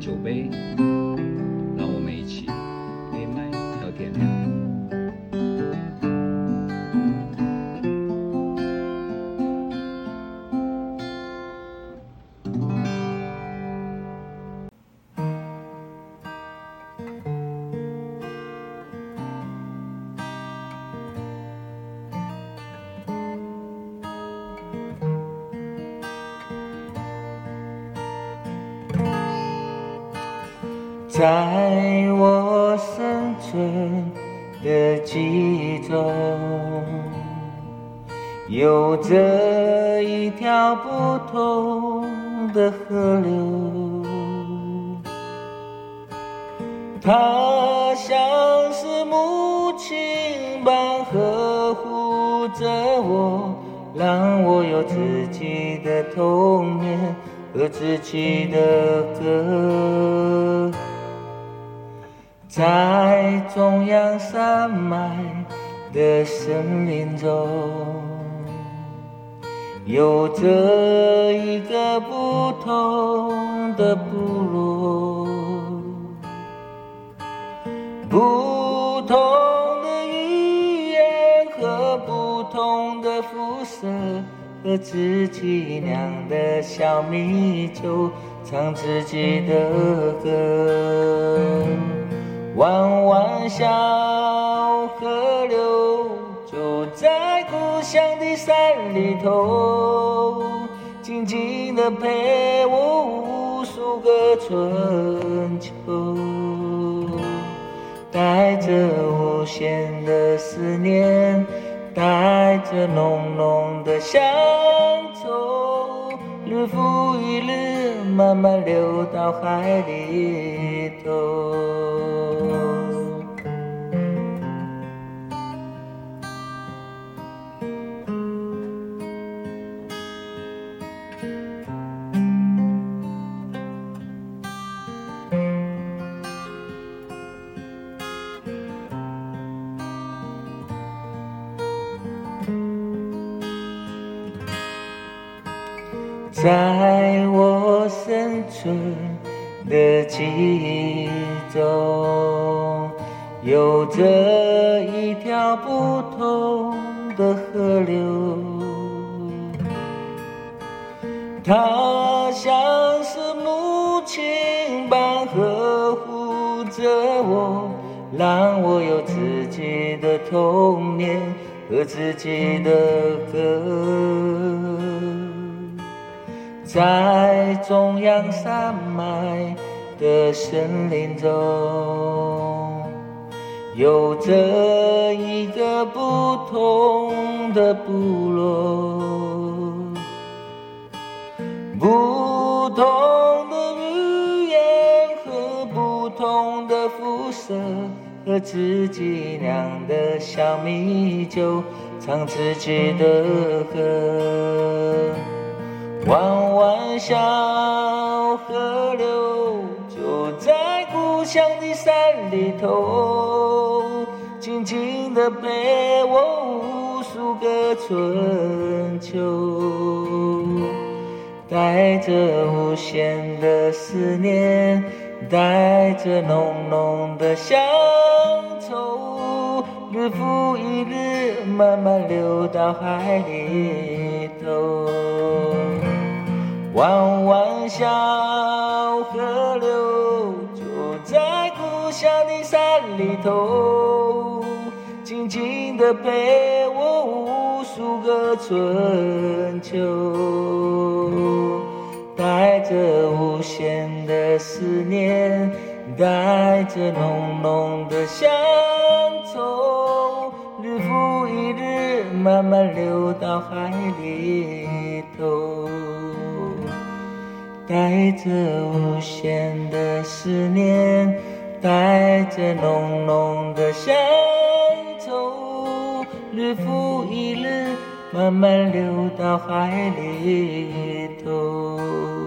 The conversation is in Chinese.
酒杯，在我生存的记忆中，有着一条不同的河流，它像是母亲般呵护着我，让我有自己的童年和自己的歌。在中央山脉的森林中，有着一个不同的部落，不同的语言和不同的肤色，喝自己酿的小米酒，唱自己的歌。弯弯小河流就在故乡的山里头，静静地陪我无数个春秋，带着无限的思念，带着浓浓的乡愁，日复一日，慢慢流到海里头。在我生存的记忆中，有着一条不同的河流，它像是母亲般呵护着我，让我有自己的童年和自己的歌。在中央山脉的森林中，有着一个不同的部落，不同的语言和不同的肤色，喝自己酿的小米酒，唱自己的歌。弯弯小河流就在故乡的山里头，静静地陪我无数个春秋，带着无限的思念，带着浓浓的乡愁，日复一日，慢慢流到海里。头，静静地陪我无数个春秋，带着无限的思念，带着浓浓的乡愁，日复一日，慢慢流到海里头。带着无限的思念，带着浓浓的乡愁，日复一日，慢慢流到海里头。